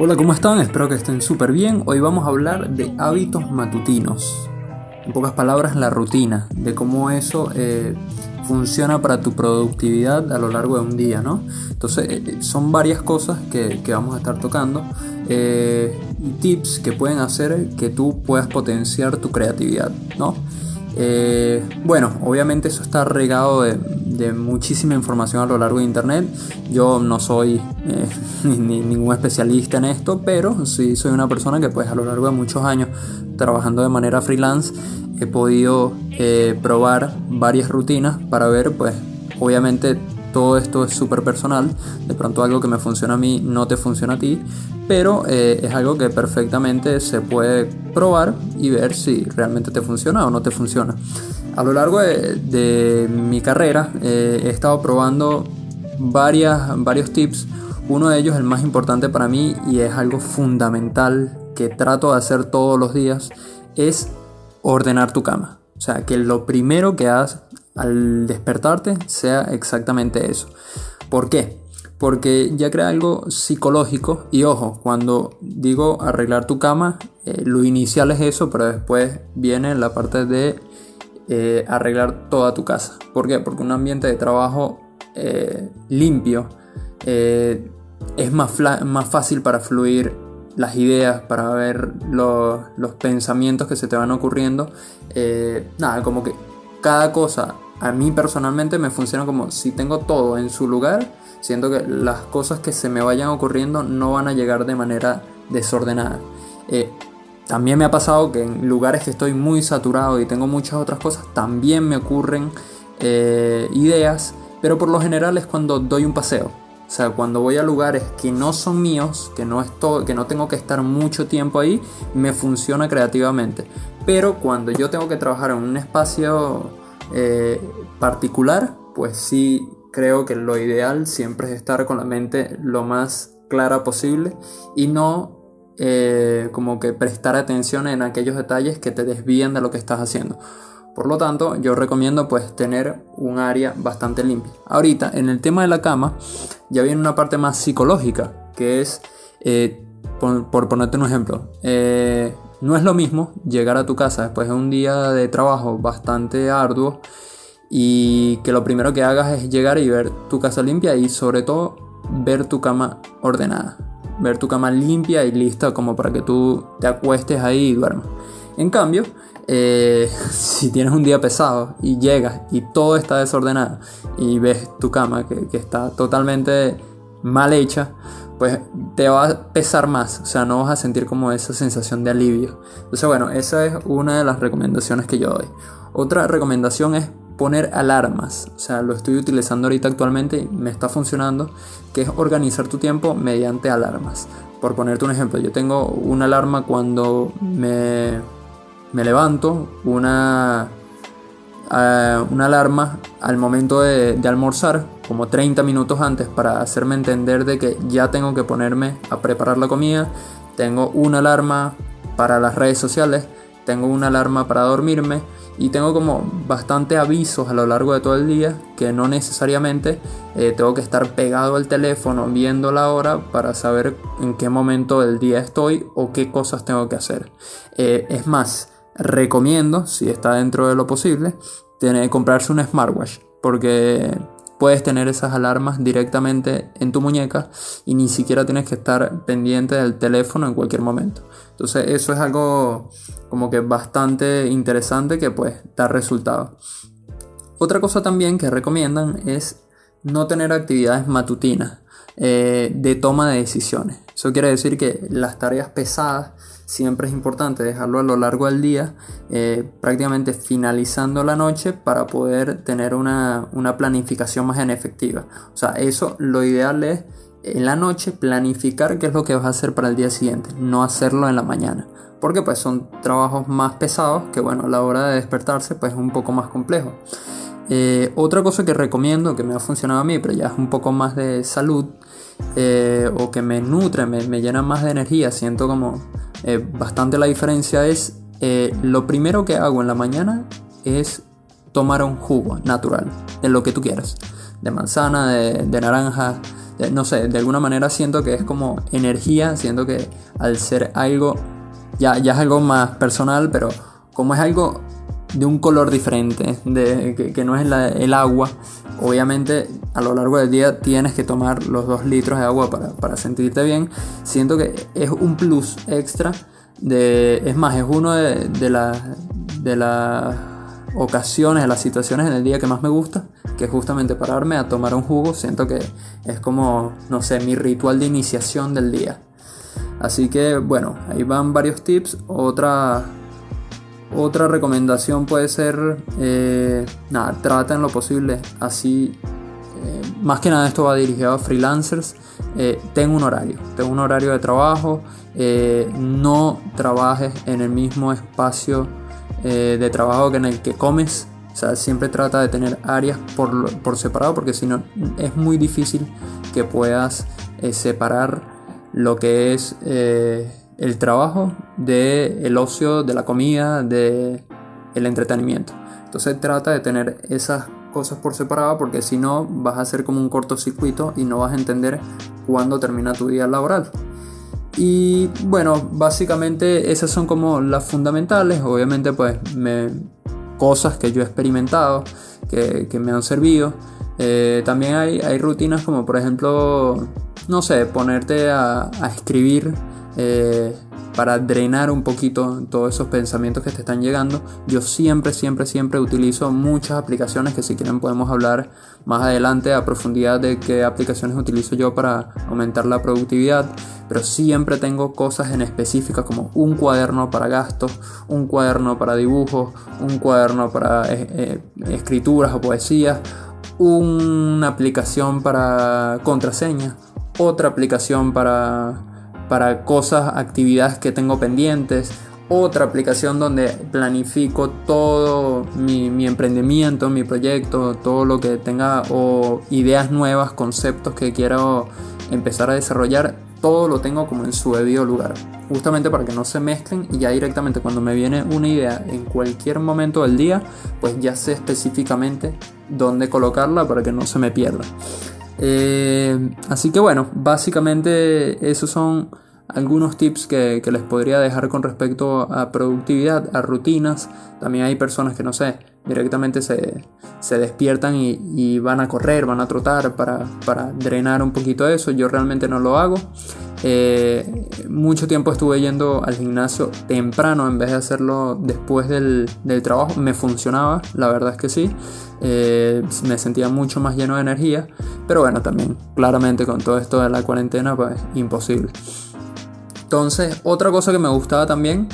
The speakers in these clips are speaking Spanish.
Hola, ¿cómo están? Espero que estén súper bien. Hoy vamos a hablar de hábitos matutinos. En pocas palabras, la rutina, de cómo eso eh, funciona para tu productividad a lo largo de un día, ¿no? Entonces, eh, eh, son varias cosas que, vamos a estar tocando y tips que pueden hacer que tú puedas potenciar tu creatividad, ¿no? Bueno, obviamente eso está regado de, de muchísima información a lo largo de internet. Yo no soy eh, ningún especialista en esto, pero sí soy una persona que pues a lo largo de muchos años trabajando de manera freelance he podido eh, probar varias rutinas para ver pues obviamente todo esto es súper personal, de pronto algo que me funciona a mí no te funciona a ti, pero eh, es algo que perfectamente se puede probar y ver si realmente te funciona o no te funciona. A lo largo de, mi carrera eh, he estado probando varias, varios tips. Uno de ellos, el más importante para mí y es algo fundamental que trato de hacer todos los días, es ordenar tu cama. O sea, que lo primero que hagas al despertarte sea exactamente eso. ¿Por qué? Porque ya crea algo psicológico y ojo, cuando digo arreglar tu cama, eh, lo inicial es eso, pero después viene la parte de eh, arreglar toda tu casa. ¿Por qué? Porque un ambiente de trabajo eh, limpio es más, más fácil para fluir las ideas, para ver los, pensamientos que se te van ocurriendo. nada, como que cada cosa a mí personalmente me funciona como si tengo todo en su lugar, siento que las cosas que se me vayan ocurriendo no van a llegar de manera desordenada. También me ha pasado que en lugares que estoy muy saturado y tengo muchas otras cosas, también me ocurren eh, ideas, pero por lo general es cuando doy un paseo. O sea, cuando voy a lugares que no son míos, que no, estoy, que no tengo que estar mucho tiempo ahí, me funciona creativamente. Pero cuando yo tengo que trabajar en un espacio eh, particular, pues sí creo que lo ideal siempre es estar con la mente lo más clara posible y no eh, como que prestar atención en aquellos detalles que te desvían de lo que estás haciendo. Por lo tanto, yo recomiendo pues tener un área bastante limpia. Ahorita, en el tema de la cama, ya viene una parte más psicológica, que es, eh, por, ponerte un ejemplo, eh, no es lo mismo llegar a tu casa después de un día de trabajo bastante arduo y que lo primero que hagas es llegar y ver tu casa limpia y sobre todo ver tu cama ordenada ver tu cama limpia y lista como para que tú te acuestes ahí y duermas. En cambio, eh, si tienes un día pesado y llegas y todo está desordenado y ves tu cama que, está totalmente mal hecha, pues te va a pesar más, o sea, no vas a sentir como esa sensación de alivio. Entonces, bueno, esa es una de las recomendaciones que yo doy. Otra recomendación es poner alarmas. O sea, lo estoy utilizando ahorita actualmente y me está funcionando, que es organizar tu tiempo mediante alarmas. Por ponerte un ejemplo, yo tengo una alarma cuando me, me levanto, una, eh, una alarma al momento de, almorzar, como 30 minutos antes, para hacerme entender de que ya tengo que ponerme a preparar la comida. Tengo una alarma para las redes sociales, tengo una alarma para dormirme y tengo como bastante avisos a lo largo de todo el día que no necesariamente eh, tengo que estar pegado al teléfono viendo la hora para saber en qué momento del día estoy o qué cosas tengo que hacer. Eh, es más, recomiendo, si está dentro de lo posible, tener, comprarse un smartwatch porque puedes tener esas alarmas directamente en tu muñeca y ni siquiera tienes que estar pendiente del teléfono en cualquier momento. Entonces eso es algo como que bastante interesante que pues da resultado. Otra cosa también que recomiendan es no tener actividades matutinas eh, de toma de decisiones. Eso quiere decir que las tareas pesadas siempre es importante dejarlo a lo largo del día, eh, prácticamente finalizando la noche para poder tener una, planificación más en efectiva. O sea, eso lo ideal es en la noche planificar qué es lo que vas a hacer para el día siguiente, no hacerlo en la mañana. Porque pues son trabajos más pesados que bueno, a la hora de despertarse pues es un poco más complejo. Eh, otra cosa que recomiendo que me ha funcionado a mí, pero ya es un poco más de salud, eh, o que me nutre, me, me, llena más de energía, siento como eh, bastante la diferencia es lo primero que hago en la mañana es tomar un jugo natural de lo que tú quieras, de manzana, de, naranja, no sé, de alguna manera siento que es como energía, siento que al ser algo, ya, ya es algo más personal, pero como es algo de un color diferente, de, que, no es el agua, obviamente a lo largo del día tienes que tomar los dos litros de agua para, sentirte bien. Siento que es un plus extra. De, es más, es uno de, de de las ocasiones, de las situaciones en el día que más me gusta, que es justamente pararme a tomar un jugo. Siento que es como, no sé, mi ritual de iniciación del día. Así que bueno, ahí van varios tips. Otra, otra recomendación puede ser, eh, nada, traten lo posible así eh, más que nada esto va dirigido a freelancers, eh, tengo un horario, tengo un horario de trabajo, eh, no trabajes en el mismo espacio de trabajo que en el que comes, o sea, siempre trata de tener áreas por, por separado porque si no es muy difícil que puedas separar lo que es el trabajo del el ocio, de la comida, del el entretenimiento. Entonces trata de tener esas cosas por separado porque si no vas a hacer como un cortocircuito y no vas a entender cuándo termina tu día laboral. Y bueno, básicamente esas son como las fundamentales, obviamente pues cosas que yo he experimentado, que, que me han servido. Eh, también hay, hay, rutinas como por ejemplo, no sé, ponerte a, a escribir. Eh, para drenar un poquito todos esos pensamientos que te están llegando. Yo siempre, siempre, siempre utilizo muchas aplicaciones que si quieren podemos hablar más adelante a profundidad de qué aplicaciones utilizo yo para aumentar la productividad. Pero siempre tengo cosas en específicas como un cuaderno para gastos, un cuaderno para dibujos, un cuaderno para eh, eh, escrituras o poesías, una aplicación para contraseñas, otra aplicación para para cosas, actividades que tengo pendientes. Otra aplicación donde planifico todo mi, emprendimiento, mi proyecto, todo lo que tenga o ideas nuevas, conceptos que quiero empezar a desarrollar. Todo lo tengo como en su debido lugar. Justamente para que no se mezclen y ya directamente cuando me viene una idea en cualquier momento del día, pues ya sé específicamente dónde colocarla para que no se me pierda. Eh, así que bueno, básicamente esos son algunos tips que, les podría dejar con respecto a productividad, a rutinas. También hay personas que no sé, directamente se, despiertan y, van a correr, van a trotar para, drenar un poquito eso. Yo realmente no lo hago. Eh, mucho tiempo estuve yendo al gimnasio temprano en vez de hacerlo después del, trabajo. Me funcionaba, la verdad es que sí. Eh, me sentía mucho más lleno de energía. Pero bueno, también claramente con todo esto de la cuarentena, pues imposible. Entonces, otra cosa que me gustaba también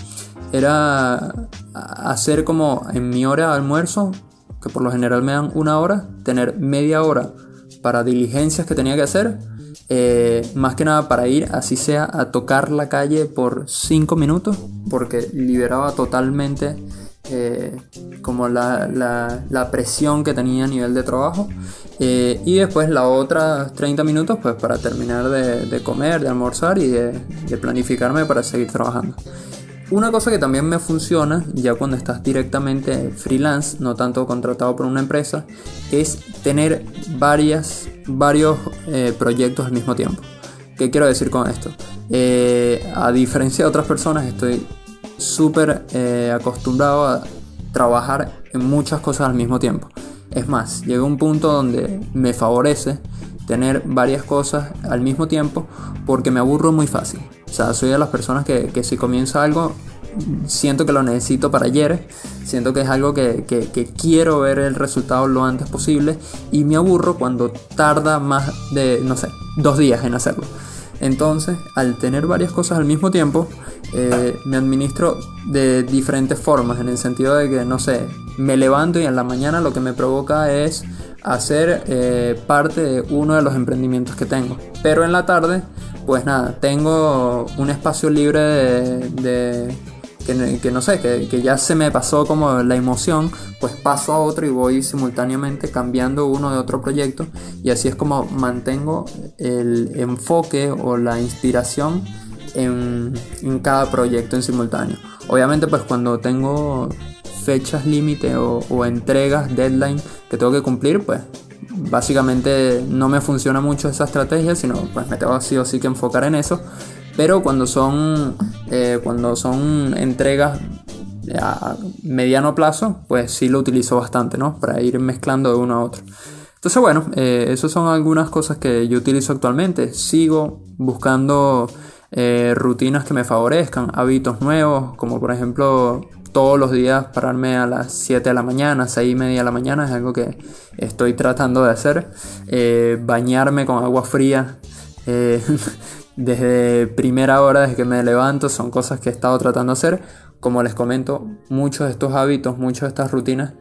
era hacer como en mi hora de almuerzo, que por lo general me dan una hora, tener media hora para diligencias que tenía que hacer, eh, más que nada para ir, así sea, a tocar la calle por 5 minutos, porque liberaba totalmente eh, como la, la, presión que tenía a nivel de trabajo. Eh, y después la otra 30 minutos pues para terminar de, comer, de almorzar y de, planificarme para seguir trabajando. Una cosa que también me funciona ya cuando estás directamente freelance, no tanto contratado por una empresa, es tener varias, varios eh, proyectos al mismo tiempo. ¿Qué quiero decir con esto? a diferencia de otras personas, estoy súper eh, acostumbrado a trabajar en muchas cosas al mismo tiempo. Es más, llega un punto donde me favorece tener varias cosas al mismo tiempo porque me aburro muy fácil. O sea, soy de las personas que, si comienza algo, siento que lo necesito para ayer, siento que es algo que, que, quiero ver el resultado lo antes posible y me aburro cuando tarda más de, no sé, dos días en hacerlo. Entonces, al tener varias cosas al mismo tiempo, eh, me administro de diferentes formas, en el sentido de que, no sé, me levanto y en la mañana lo que me provoca es hacer eh, parte de uno de los emprendimientos que tengo. Pero en la tarde, pues nada, tengo un espacio libre de que, no sé, que, ya se me pasó como la emoción, pues paso a otro y voy simultáneamente cambiando uno de otro proyecto y así es como mantengo el enfoque o la inspiración en, cada proyecto en simultáneo. Obviamente pues cuando tengo fechas límite o, o entregas, deadline que tengo que cumplir, pues básicamente no me funciona mucho esa estrategia, sino pues me tengo así o sí que enfocar en eso. Pero cuando son, eh, cuando son entregas a mediano plazo, pues sí lo utilizo bastante, ¿no? Para ir mezclando de uno a otro. Entonces, bueno, eh, esas son algunas cosas que yo utilizo actualmente. Sigo buscando eh, rutinas que me favorezcan, hábitos nuevos, como por ejemplo todos los días pararme a las 7 de la mañana, 6 y media de la mañana, es algo que estoy tratando de hacer. Eh, bañarme con agua fría. desde primera hora, desde que me levanto, son cosas que he estado tratando de hacer como les comento, muchos de estos hábitos, muchas de estas rutinas,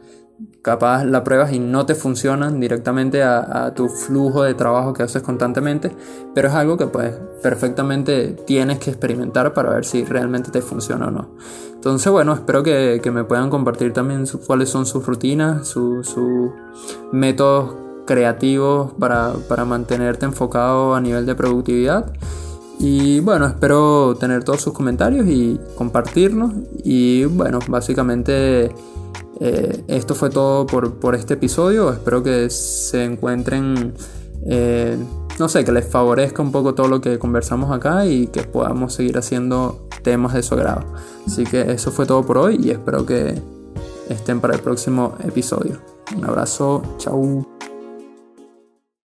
capaz la pruebas y no te funcionan directamente a, tu flujo de trabajo que haces constantemente, pero es algo que pues perfectamente tienes que experimentar para ver si realmente te funciona o no. Entonces bueno, espero que, me puedan compartir también cuáles son sus rutinas, sus métodos creativos para, para mantenerte enfocado a nivel de productividad. Y bueno, espero tener todos sus comentarios y compartirlos. Y bueno, básicamente eh, esto fue todo por, este episodio. Espero que se encuentren, eh, no sé, que les favorezca un poco todo lo que conversamos acá y que podamos seguir haciendo temas de su agrado. Así que eso fue todo por hoy y espero que estén para el próximo episodio. Un abrazo, chao.